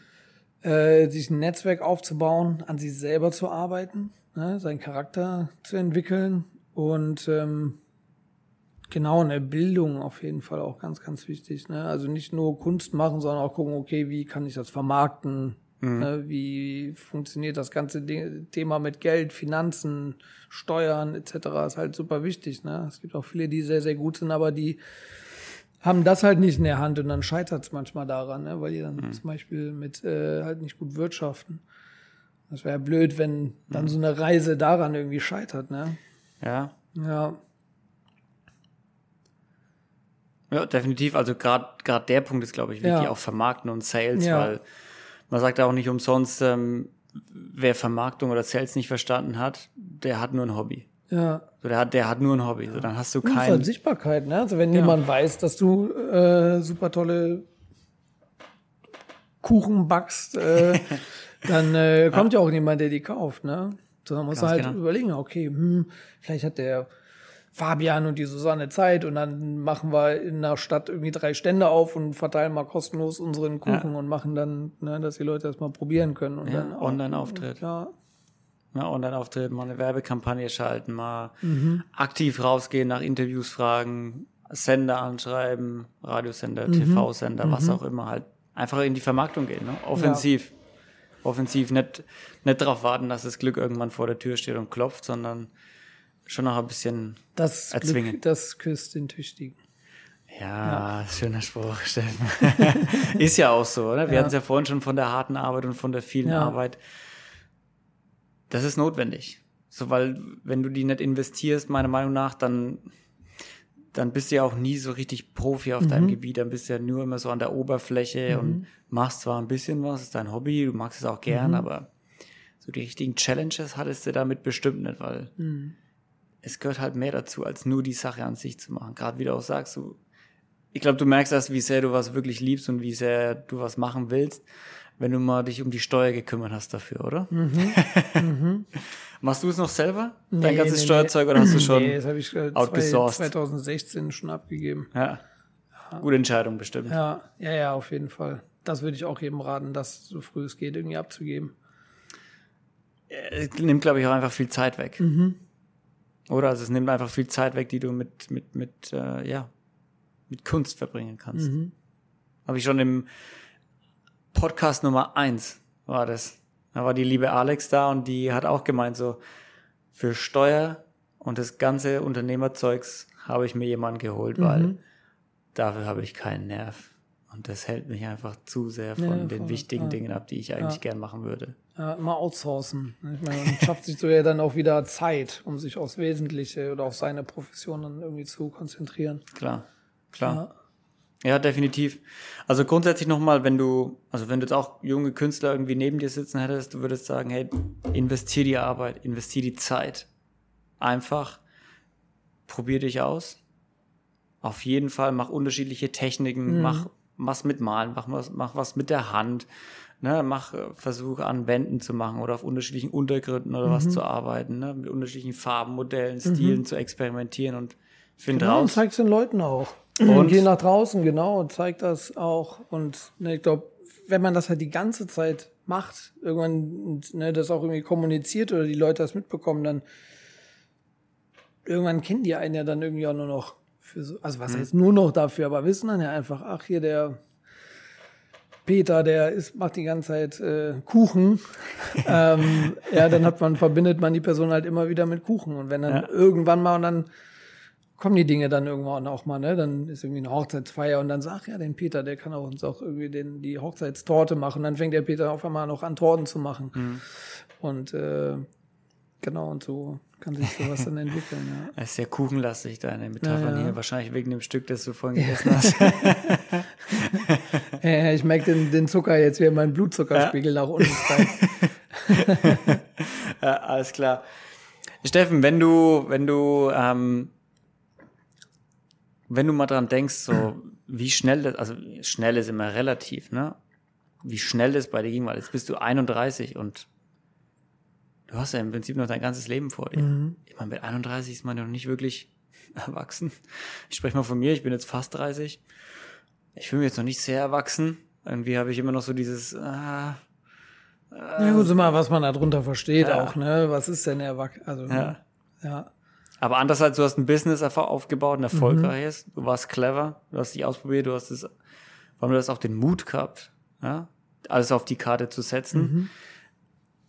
äh, sich ein Netzwerk aufzubauen, an sich selber zu arbeiten, ne, seinen Charakter zu entwickeln und ähm, Genau, eine Bildung auf jeden Fall auch ganz, ganz wichtig. Ne? Also nicht nur Kunst machen, sondern auch gucken, okay, wie kann ich das vermarkten? Mhm. Ne? Wie funktioniert das ganze Thema mit Geld, Finanzen, Steuern etc. ist halt super wichtig. Ne? Es gibt auch viele, die sehr, sehr gut sind, aber die haben das halt nicht in der Hand und dann scheitert es manchmal daran, ne? weil die dann mhm. zum Beispiel mit äh, halt nicht gut wirtschaften. Das wäre blöd, wenn dann mhm. so eine Reise daran irgendwie scheitert, ne? Ja. Ja. Ja, definitiv. Also gerade gerade der Punkt ist, glaube ich, wichtig, Ja. auch Vermarkten und Sales, Ja. weil man sagt auch nicht umsonst, ähm, wer Vermarktung oder Sales nicht verstanden hat, der hat nur ein Hobby. Ja. So, der hat, der hat nur ein Hobby. So, dann hast du Das ist kein. halt Sichtbarkeit, ne? Also wenn Genau. jemand weiß, dass du äh, super tolle Kuchen backst, äh, dann äh, kommt ja. auch niemand, der die kauft, ne? Sondern muss Ganz halt genau. überlegen, okay, hm, vielleicht hat der Fabian und die Susanne Zeit und dann machen wir in der Stadt irgendwie drei Stände auf und verteilen mal kostenlos unseren Kuchen und machen dann, ne, dass die Leute das mal probieren können und Ja, dann Online-Auftritt. Ja, Ja, Online-Auftritt, mal eine Werbekampagne schalten, mal Mhm. aktiv rausgehen, nach Interviews fragen, Sender anschreiben, Mhm. Radiosender, TV-Sender, was auch immer, halt einfach in die Vermarktung gehen, ne? Offensiv. Offensiv, nicht, nicht darauf warten, dass das Glück irgendwann vor der Tür steht und klopft, sondern schon noch ein bisschen, das Erzwingen. Glück, das küsst den Tüchtigen. ja, schöner Spruch, Steffen. Ist ja auch so, oder? Wir Ja. hatten es ja vorhin schon von der harten Arbeit und von der vielen Ja. Arbeit. Das ist notwendig. So, weil, wenn du die nicht investierst, meiner Meinung nach, dann, dann bist du ja auch nie so richtig Profi auf Mhm. deinem Gebiet. Dann bist du ja nur immer so an der Oberfläche und machst zwar ein bisschen was, ist dein Hobby, du magst es auch gern, Mhm. aber so die richtigen Challenges hattest du damit bestimmt nicht, weil Mhm. Es gehört halt mehr dazu, als nur die Sache an sich zu machen. Gerade wie du auch sagst, du, ich glaube, du merkst erst, wie sehr du was wirklich liebst und wie sehr du was machen willst, wenn du mal dich um die Steuer gekümmert hast dafür, oder? Machst du es noch selber? Dein Mhm. Nee, ganzes nee, Steuerzeug oder hast du schon? Nee, das habe ich äh, outgesourced? 2016 schon abgegeben. Ja. Gute Entscheidung bestimmt. Ja, ja, ja, auf jeden Fall. Das würde ich auch jedem raten, das so früh es geht irgendwie abzugeben. Es nimmt, glaube ich, auch einfach viel Zeit weg. Mhm. Oder? Also es nimmt einfach viel Zeit weg, die du mit, mit, mit, äh, ja, mit Kunst verbringen kannst. Mhm. Habe ich schon im Podcast Nummer eins war das. Da war die liebe Alex da und die hat auch gemeint, so für Steuer und das ganze Unternehmerzeugs habe ich mir jemanden geholt, weil Mhm. dafür habe ich keinen Nerv. Und das hält mich einfach zu sehr von Ja, den voll. wichtigen Ja. Dingen ab, die ich eigentlich Ja. gern machen würde. Ja, immer outsourcen. Ich meine, man schafft sich so ja dann auch wieder Zeit, um sich aufs Wesentliche oder auf seine Profession dann irgendwie zu konzentrieren. Klar, klar. Ja. Ja, definitiv. Also grundsätzlich nochmal, wenn du, also wenn du jetzt auch junge Künstler irgendwie neben dir sitzen hättest, du würdest sagen, hey, investier die Arbeit, investier die Zeit. Einfach probier dich aus. Auf jeden Fall mach unterschiedliche Techniken, mach was mit Malen, mach was, mach was mit der Hand, ne, mach äh, Versuche an Wänden zu machen oder auf unterschiedlichen Untergründen oder was zu arbeiten, ne, mit unterschiedlichen Farben, Modellen, Stilen zu experimentieren und find Genau, und raus. zeig's den Leuten auch. Und- Und geh nach draußen, genau, und zeig das auch. Und ne, ich glaube, wenn man das halt die ganze Zeit macht, irgendwann ne, das auch irgendwie kommuniziert oder die Leute das mitbekommen, dann irgendwann kennen die einen ja dann irgendwie auch nur noch für so, also was heißt nur noch dafür, aber wissen dann ja einfach, ach hier der Peter, der ist, macht die ganze Zeit äh, Kuchen. ähm, ja, dann hat man, verbindet man die Person halt immer wieder mit Kuchen. Und wenn dann Ja. irgendwann mal und dann kommen die Dinge dann irgendwann auch mal, ne? Dann ist irgendwie eine Hochzeitsfeier und dann sagt, ja, den Peter, der kann auch uns auch irgendwie den, die Hochzeitstorte machen. Dann fängt der Peter auf einmal noch an, Torten zu machen. Mhm. Und äh, genau, und so kann sich sowas dann entwickeln, ja. Es ist sehr kuchenlastig, deine Metaphern Ja, ja. hier. Wahrscheinlich wegen dem Stück, das du vorhin gegessen hast. Äh, ich merke den, den Zucker jetzt, wie mein Blutzuckerspiegel nach unten steigt. ja, alles klar. Steffen, wenn du, wenn du, ähm, wenn du mal dran denkst, so wie schnell das, also schnell ist immer relativ, ne? Wie schnell das bei dir ging, weil jetzt bist du 31 und du hast ja im Prinzip noch dein ganzes Leben vor dir. Ich meine, mit 31 ist man ja noch nicht wirklich erwachsen. Ich spreche mal von mir, ich bin jetzt fast 30. Ich fühle mich jetzt noch nicht sehr erwachsen. Irgendwie habe ich immer noch so dieses, ah, Ja gut, mal, was man darunter versteht Ja. auch, ne? Was ist denn Erwachsen? Also, ja. ja. Aber andererseits, du hast ein Business aufgebaut, ein erfolgreiches. Du warst clever, du hast dich ausprobiert, du hast es, vor allem du hast auch den Mut gehabt, ja, alles auf die Karte zu setzen.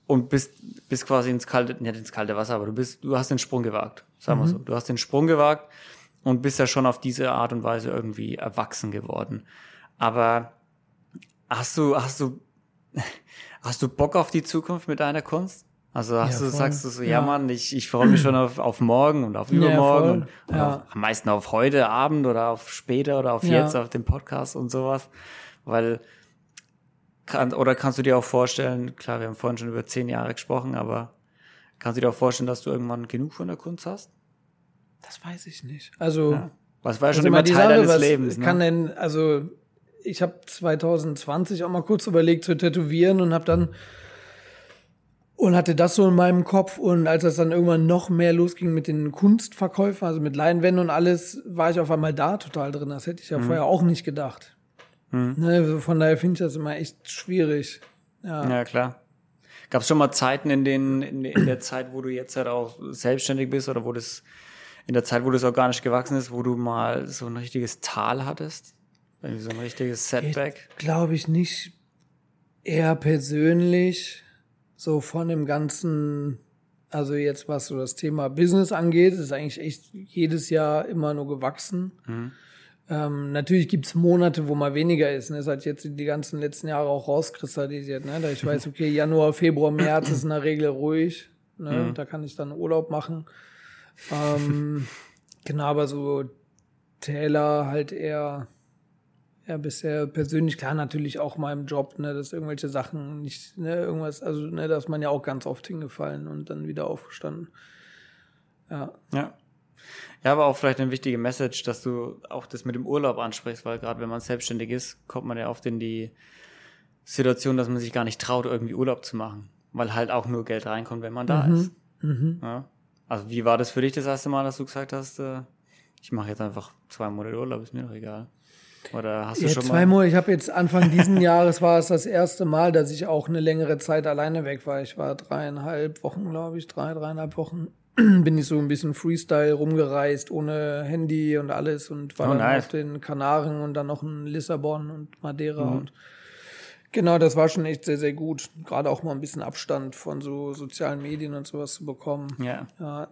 Und bist, bist quasi ins kalte, nicht ins kalte Wasser, aber du bist, du hast den Sprung gewagt, sagen wir so. Du hast den Sprung gewagt und bist ja schon auf diese Art und Weise irgendwie erwachsen geworden. Aber hast du, hast du, hast du Bock auf die Zukunft mit deiner Kunst? Also hast Ja, du, voll. sagst du so, ja, Ja. Mann, ich, ich freue mich schon auf, auf morgen und auf übermorgen voll. und, Ja. auf, am meisten auf heute Abend oder auf später oder auf Ja. jetzt, auf den Podcast und sowas. Weil, kann, oder kannst du dir auch vorstellen, klar, wir haben vorhin schon über zehn Jahre gesprochen, aber kannst du dir auch vorstellen, dass du irgendwann genug von der Kunst hast? Das weiß ich nicht. Also, Ja. Was war ja schon also immer Teil Sache, deines was Lebens, kann ne? denn, also ich habe 2020 auch mal kurz überlegt zu tätowieren und habe dann und hatte das so in meinem Kopf und als das dann irgendwann noch mehr losging mit den Kunstverkäufen, also mit Leinwänden und alles, war ich auf einmal da total drin. Das hätte ich Mhm. ja vorher auch nicht gedacht. Ne, also von daher finde ich das immer echt schwierig. Ja. Ja, klar. Gab es schon mal Zeiten, in denen, in, in der Zeit, wo du jetzt halt auch selbstständig bist oder wo das, in der Zeit, wo das organisch gewachsen ist, wo du mal so ein richtiges Tal hattest? Irgendwie so ein richtiges Setback? Glaube ich nicht eher persönlich, so von dem ganzen, also jetzt was so das Thema Business angeht, ist eigentlich echt jedes Jahr immer nur gewachsen. Ähm, natürlich gibt's Monate, wo mal weniger ist. Ne? Das hat jetzt die ganzen letzten Jahre auch rauskristallisiert. Ne? Da ich weiß, okay, Januar, Februar, März ist in der Regel ruhig. Ne? Da kann ich dann Urlaub machen. Ähm, genau, aber so Täler halt eher ja, bisher persönlich, klar, natürlich auch mal im Job, ne, dass irgendwelche Sachen nicht, ne, irgendwas, also, ne, da ist man ja auch ganz oft hingefallen und dann wieder aufgestanden. Ja. Ja. Ja, aber auch vielleicht eine wichtige Message, dass du auch das mit dem Urlaub ansprichst, weil gerade wenn man selbstständig ist, kommt man ja oft in die Situation, dass man sich gar nicht traut, irgendwie Urlaub zu machen, weil halt auch nur Geld reinkommt, wenn man da ist. Ja. Also wie war das für dich das erste Mal, dass du gesagt hast, äh, ich mache jetzt einfach zwei Monate Urlaub, ist mir doch egal. Oder hast du Ja, schon zwei mal? Monate, ich habe jetzt Anfang diesen Jahres war es das erste Mal, dass ich auch eine längere Zeit alleine weg war. Ich war dreieinhalb Wochen, glaube ich, drei, dreieinhalb Wochen. Bin ich so ein bisschen Freestyle rumgereist, ohne Handy und alles und war Oh, dann nice. auf den Kanaren und dann noch in Lissabon und Madeira Mhm. und Genau, das war schon echt sehr, sehr gut. Gerade auch mal ein bisschen Abstand von so sozialen Medien und sowas zu bekommen. Ja. Ja,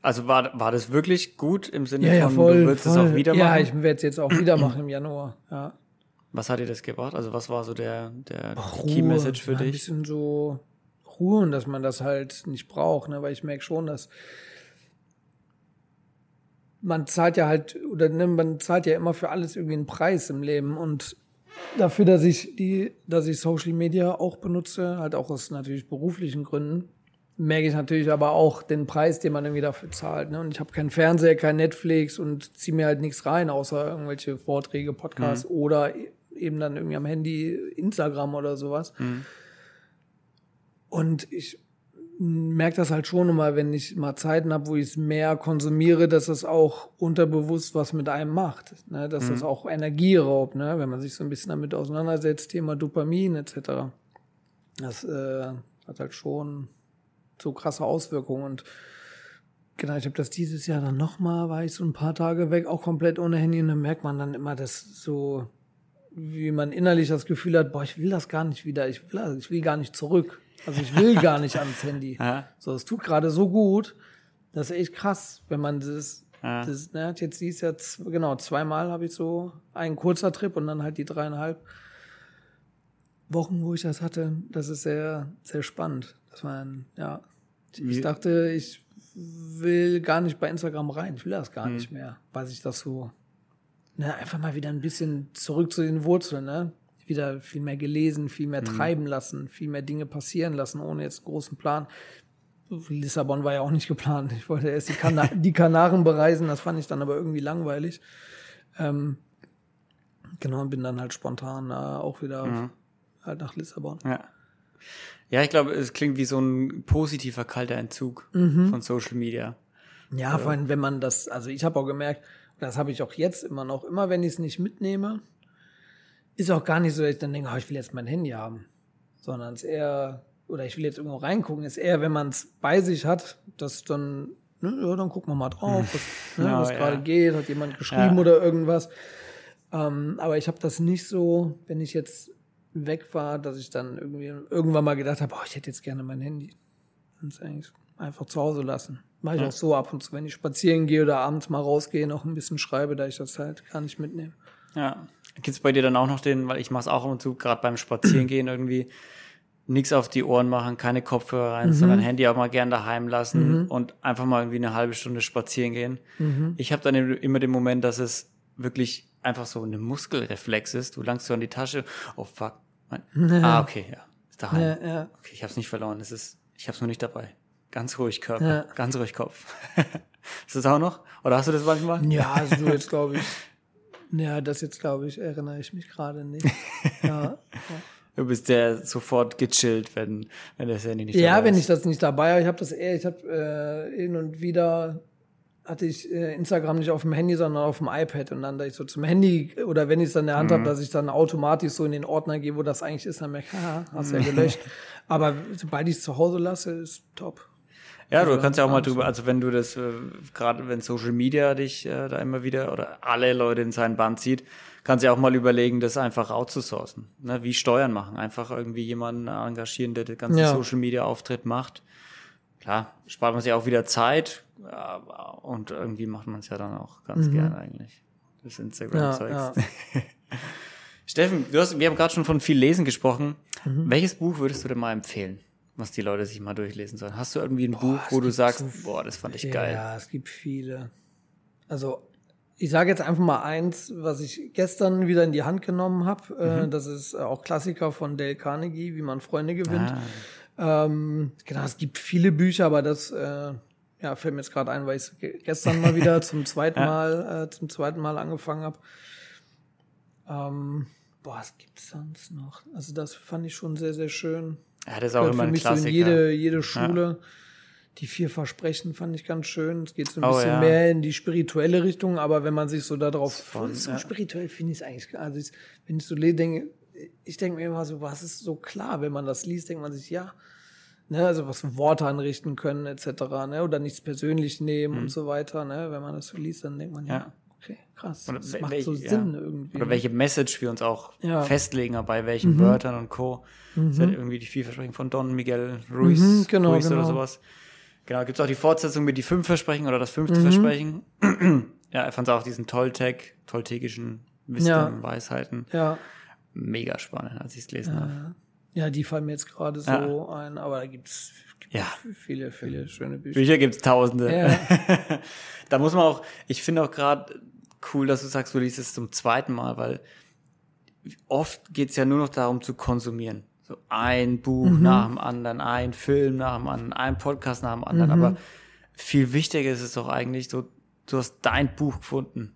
Also war, war das wirklich gut im Sinne ja, ja von, voll. du würdest es auch wieder Ja, machen? ich werde es jetzt auch wieder machen im Januar. Ja. Was hat dir das gebracht? Also was war so der, der Key Message für ja, Ein dich? bisschen so Ruhe und dass man das halt nicht braucht, ne? weil ich merke schon, dass man zahlt ja halt, oder ne, man zahlt ja immer für alles irgendwie einen Preis im Leben und dafür, dass ich die, dass ich Social Media auch benutze, halt auch aus natürlich beruflichen Gründen, merke ich natürlich aber auch den Preis, den man irgendwie dafür zahlt. Ne? Und ich habe keinen Fernseher, kein Netflix und ziehe mir halt nichts rein, außer irgendwelche Vorträge, Podcasts oder e- eben dann irgendwie am Handy Instagram oder sowas. Und ich merke das halt schon immer, wenn ich mal Zeiten habe, wo ich es mehr konsumiere, dass es auch unterbewusst was mit einem macht. Ne? Dass das auch Energie raubt, ne? wenn man sich so ein bisschen damit auseinandersetzt, Thema Dopamin etc. Das äh, hat halt schon so krasse Auswirkungen. Und genau, ich habe das dieses Jahr dann nochmal, war ich so ein paar Tage weg, auch komplett ohne Handy. Und dann merkt man dann immer, dass so, wie man innerlich das Gefühl hat, boah, ich will das gar nicht wieder, ich will, ich will gar nicht zurück. Also ich will gar nicht ans Handy. Ja. So, es tut gerade so gut. Das ist echt krass, wenn man das, Ja. das ne, jetzt dies jetzt, genau, zweimal habe ich so ein kurzer Trip und dann halt die dreieinhalb Wochen, wo ich das hatte. Das ist sehr, sehr spannend. Das war ein, ja. Ich, dachte, ich will gar nicht bei Instagram rein. Ich will das gar Hm. nicht mehr, weil sich das so, ne, einfach mal wieder ein bisschen zurück zu den Wurzeln, ne? Wieder viel mehr gelesen, viel mehr treiben lassen, viel mehr Dinge passieren lassen, ohne jetzt großen Plan. Lissabon war ja auch nicht geplant. Ich wollte erst die, Kana die Kanaren bereisen, das fand ich dann aber irgendwie langweilig. Ähm, genau, und bin dann halt spontan äh, auch wieder halt nach Lissabon. Ja. Ja, ich glaube, es klingt wie so ein positiver kalter Entzug Mhm. von Social Media. Ja, vor allem, wenn man das, also ich habe auch gemerkt, das habe ich auch jetzt immer noch, immer wenn ich es nicht mitnehme, ist auch gar nicht so, dass ich dann denke, oh, ich will jetzt mein Handy haben, sondern es eher, oder ich will jetzt irgendwo reingucken, ist eher, wenn man es bei sich hat, dass dann, ne, ja, dann gucken wir mal drauf, was, ne, Ja, was ja. gerade geht, hat jemand geschrieben Ja. oder irgendwas. Ähm, aber ich habe das nicht so, wenn ich jetzt weg war, dass ich dann irgendwie irgendwann mal gedacht habe, oh, ich hätte jetzt gerne mein Handy. Und es eigentlich einfach zu Hause lassen. Mache ich Ja. auch so ab und zu, wenn ich spazieren gehe oder abends mal rausgehe, noch ein bisschen schreibe, da ich das halt gar nicht mitnehme. Ja. Gibt's bei dir dann auch noch den, weil ich mache es auch ab und zu, gerade beim Spazierengehen irgendwie, nichts auf die Ohren machen, keine Kopfhörer rein, sondern Handy auch mal gern daheim lassen und einfach mal irgendwie eine halbe Stunde spazieren gehen. Ich habe dann immer den Moment, dass es wirklich einfach so eine Muskelreflex ist. Du langst so an die Tasche, oh fuck. Mein, ah, okay, ja. Ist daheim. Ja, ja. Okay, ich habe es nicht verloren. Es ist, ich habe es nur nicht dabei. Ganz ruhig Körper, Ja. ganz ruhig Kopf. ist das auch noch? Oder hast du das manchmal? Ja, also du jetzt glaube ich. Ja, das jetzt glaube ich, erinnere ich mich gerade nicht. Ja, Du bist ja sofort gechillt, wenn, wenn das Handy nicht ja dabei wenn ist. ich das nicht dabei habe, ich habe das eher, ich habe äh, hin und wieder hatte ich äh, Instagram nicht auf dem Handy, sondern auf dem iPad und dann da ich so zum Handy oder wenn ich es dann in der Hand Mhm. habe, dass ich dann automatisch so in den Ordner gehe, wo das eigentlich ist, dann merke ich, haha, hast ja gelöscht. Aber sobald ich es zu Hause lasse, ist top. Ja, du Also, kannst ja auch mal drüber, so. also wenn du das, äh, gerade wenn Social Media dich äh, da immer wieder oder alle Leute in seinen Band zieht, kannst du ja auch mal überlegen, das einfach outzusourcen. Ne? Wie Steuern machen. Einfach irgendwie jemanden engagieren, der den ganzen Ja. Social Media Auftritt macht. Klar, spart man sich auch wieder Zeit aber, und irgendwie macht man es ja dann auch ganz gern eigentlich. Das Instagram-Zeugs. Ja, Steffen, du hast, wir haben gerade schon von viel Lesen gesprochen. Welches Buch würdest du denn mal empfehlen, was die Leute sich mal durchlesen sollen? Hast du irgendwie ein Buch, es wo du sagst, so boah, das fand ich geil? Ja, es gibt viele. Also, ich sage jetzt einfach mal eins, was ich gestern wieder in die Hand genommen habe. Äh, das ist äh, auch Klassiker von Dale Carnegie, wie man Freunde gewinnt. Ah, Ähm, genau, es gibt viele Bücher, aber das äh, ja, fällt mir jetzt gerade ein, weil ich es ge- gestern mal wieder zum zweiten Mal, äh, zum zweiten Mal angefangen habe. Ähm, boah, was gibt's sonst noch? Also das fand ich schon sehr, sehr schön. Ja, das ist auch immer für ein mich so Klassiker. in jede, jede Schule. Die vier Versprechen fand ich ganz schön. Es geht so ein Oh, bisschen ja. mehr in die spirituelle Richtung, aber wenn man sich so darauf Von- so ja. spirituell finde ich es eigentlich. Also ich, wenn ich so denke, ich denke mir immer so, was ist so klar, wenn man das liest, denkt man sich, ja, ne, also was Worte anrichten können, etc., ne, oder nichts persönlich nehmen und so weiter, ne, wenn man das so liest, dann denkt man, ja, Mhm. Ja. Okay, krass, Oder das macht so ja. Sinn irgendwie. Oder ne? welche Message wir uns auch Ja. Mhm. festlegen, bei welchen Wörtern und Co. Das sind irgendwie die vier Versprechen von Don Miguel Ruiz, Mhm, genau, Ruiz oder genau. sowas. Genau, gibt es auch die Fortsetzung mit die fünf Versprechen oder das fünfte Mhm. Versprechen. ja, er fand auch diesen Toltec, toltegischen Wisdom, Ja. Weisheiten. Ja, Mega spannend, als ich es gelesen habe. ja, die fallen mir jetzt gerade so Ja. ein, aber da gibt's Ja. viele, viele schöne Bücher. Bücher gibt's tausende. Ja. da muss man auch, ich finde auch gerade cool, dass du sagst, du liest es zum zweiten Mal, weil oft geht's ja nur noch darum zu konsumieren. So ein Buch Mhm. nach dem anderen, ein Film nach dem anderen, ein Podcast nach dem anderen. Mhm. Aber viel wichtiger ist es doch eigentlich so, du hast dein Buch gefunden.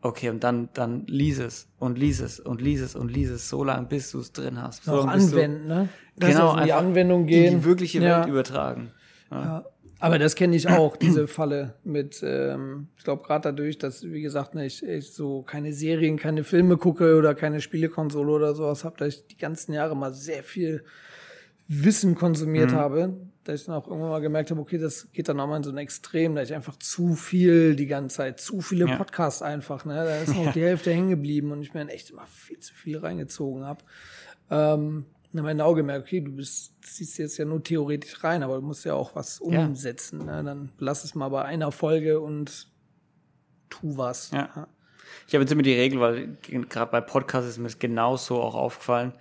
Okay, und dann, dann lies es und lies es und lies es und lies es so lange, bis du es drin hast. So auch bis du- anwenden, ne? Dass Genau, in die Anwendung gehen. In die wirkliche Ja. Welt übertragen. Ja. Aber das kenne ich auch, diese Falle mit, ähm, ich glaube gerade dadurch, dass, wie gesagt, ne, ich, ich so keine Serien, keine Filme gucke oder keine Spielekonsole oder sowas habe, dass ich die ganzen Jahre mal sehr viel Wissen konsumiert habe, dass ich dann auch irgendwann mal gemerkt habe, okay, das geht dann auch mal in so ein Extrem, dass ich einfach zu viel die ganze Zeit, zu viele Ja. Podcasts einfach, ne, da ist noch die Hälfte hängen geblieben und ich mir dann echt immer viel zu viel reingezogen habe. Ähm, dann habe ich auch gemerkt, okay, du bist, ziehst jetzt ja nur theoretisch rein, aber du musst ja auch was Ja. umsetzen. Ne? Dann lass es mal bei einer Folge und tu was. Ja. Ich habe jetzt immer die Regel, weil gerade bei Podcasts ist mir das genauso auch aufgefallen.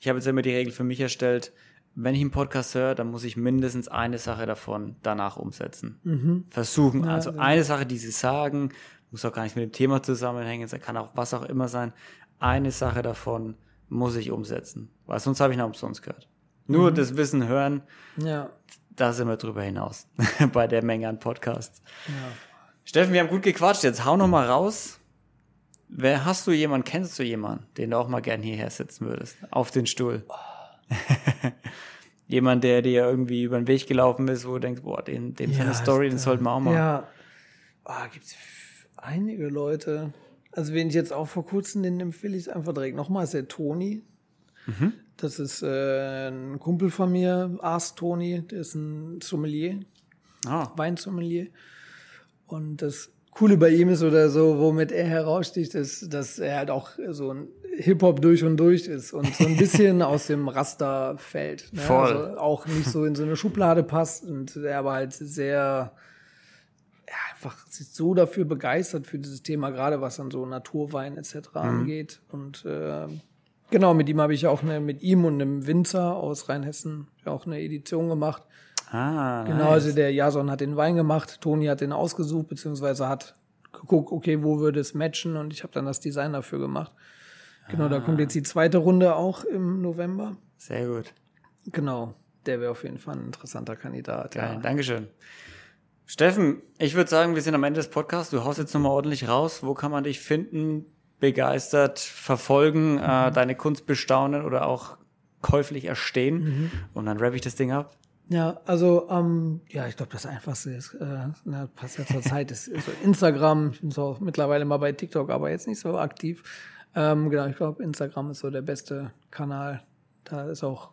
Ich habe jetzt immer die Regel für mich erstellt, wenn ich einen Podcast höre, dann muss ich mindestens eine Sache davon danach umsetzen. Versuchen. also eine Sache, die sie sagen, muss auch gar nicht mit dem Thema zusammenhängen, es kann auch was auch immer sein. Eine Sache davon muss ich umsetzen. Weil sonst habe ich noch umsonst gehört. Nur das Wissen hören, Ja. da sind wir drüber hinaus. bei der Menge an Podcasts. Steffen, wir haben gut gequatscht. Jetzt hau noch mal raus. Wer hast du jemanden, kennst du jemanden, den du auch mal gern hierher setzen würdest? Auf den Stuhl. Jemand, der dir irgendwie über den Weg gelaufen ist, wo du denkst, boah, den, dem seine Ja, Story, ist, den sollten wir auch mal. Ja. Ah, gibt's f- einige Leute. Also, wen ich jetzt auch vor kurzem, den empfehle ich einfach direkt nochmal, ist der Toni. Mhm. Das ist äh, ein Kumpel von mir, Ars Toni, der ist ein Sommelier. Ah, Weinsommelier. Und das Coole bei ihm ist oder so, womit er heraussticht, ist, dass er halt auch so ein Hip-Hop durch und durch ist und so ein bisschen aus dem Raster fällt. Ne? Voll. Also auch nicht so in so eine Schublade passt und er aber halt sehr, einfach sich so dafür begeistert für dieses Thema, gerade was dann so Naturwein etc. angeht. Und äh, Genau, mit ihm habe ich auch eine, mit ihm und einem Winzer aus Rheinhessen auch eine Edition gemacht. Ah, Genau, also der Jason hat den Wein gemacht, Toni hat den ausgesucht, beziehungsweise hat geguckt, okay, wo würde es matchen und ich habe dann das Design dafür gemacht. Genau, da kommt jetzt die zweite Runde auch im November. Sehr gut. Genau, der wäre auf jeden Fall ein interessanter Kandidat. Geil, Ja. Dankeschön. Steffen, ich würde sagen, wir sind am Ende des Podcasts. Du haust jetzt nochmal ordentlich raus. Wo kann man dich finden, begeistert, verfolgen, äh, deine Kunst bestaunen oder auch käuflich erstehen? Und dann rappe ich das Ding ab. Ja, also ähm, ja, ich glaube, das Einfachste ist, äh, na, passt ja zur Zeit, ist, ist so Instagram. Ich bin so mittlerweile mal bei TikTok, aber jetzt nicht so aktiv. Ähm, genau, ich glaube, Instagram ist so der beste Kanal. Da ist auch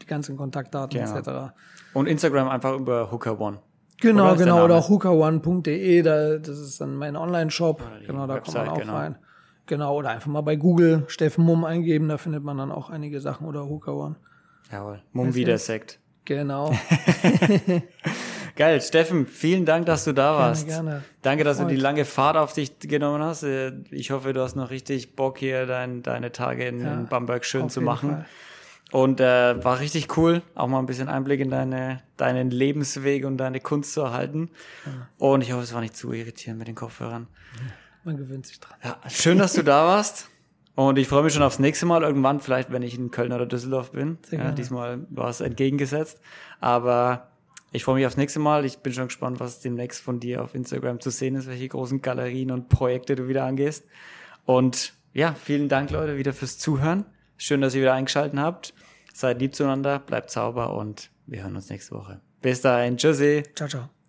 die ganzen Kontaktdaten Genau. etc. Und Instagram einfach über Hooker One. Genau, der genau. Oder hookerone.de, da, das ist dann mein Online-Shop. Genau, da kommt man Website, auch genau. rein. Genau, oder einfach mal bei Google Steffen Mumm eingeben, da findet man dann auch einige Sachen oder Hooker One. Jawohl. Mumm wieder Sekt. Genau. Geil, Steffen, vielen Dank, dass du da warst. gerne. Danke, dass du Freut. die lange Fahrt auf dich genommen hast. Äh, Ich hoffe, du hast noch richtig Bock hier dein, deine Tage in, Ja, Bamberg schön zu machen. Fall. Und äh, war richtig cool, auch mal ein bisschen Einblick in deine, deinen Lebensweg und deine Kunst zu erhalten. Und ich hoffe, es war nicht zu irritierend mit den Kopfhörern. Man gewöhnt sich dran. Ja, schön, dass du da warst. Und ich freue mich schon aufs nächste Mal irgendwann, vielleicht wenn ich in Köln oder Düsseldorf bin. Ja, diesmal war es entgegengesetzt. Aber ich freue mich aufs nächste Mal. Ich bin schon gespannt, was demnächst von dir auf Instagram zu sehen ist, welche großen Galerien und Projekte du wieder angehst. Und ja, vielen Dank, Leute, wieder fürs Zuhören. Schön, dass ihr wieder eingeschaltet habt. Seid lieb zueinander, bleibt sauber und wir hören uns nächste Woche. Bis dahin, tschüssi. Ciao, ciao.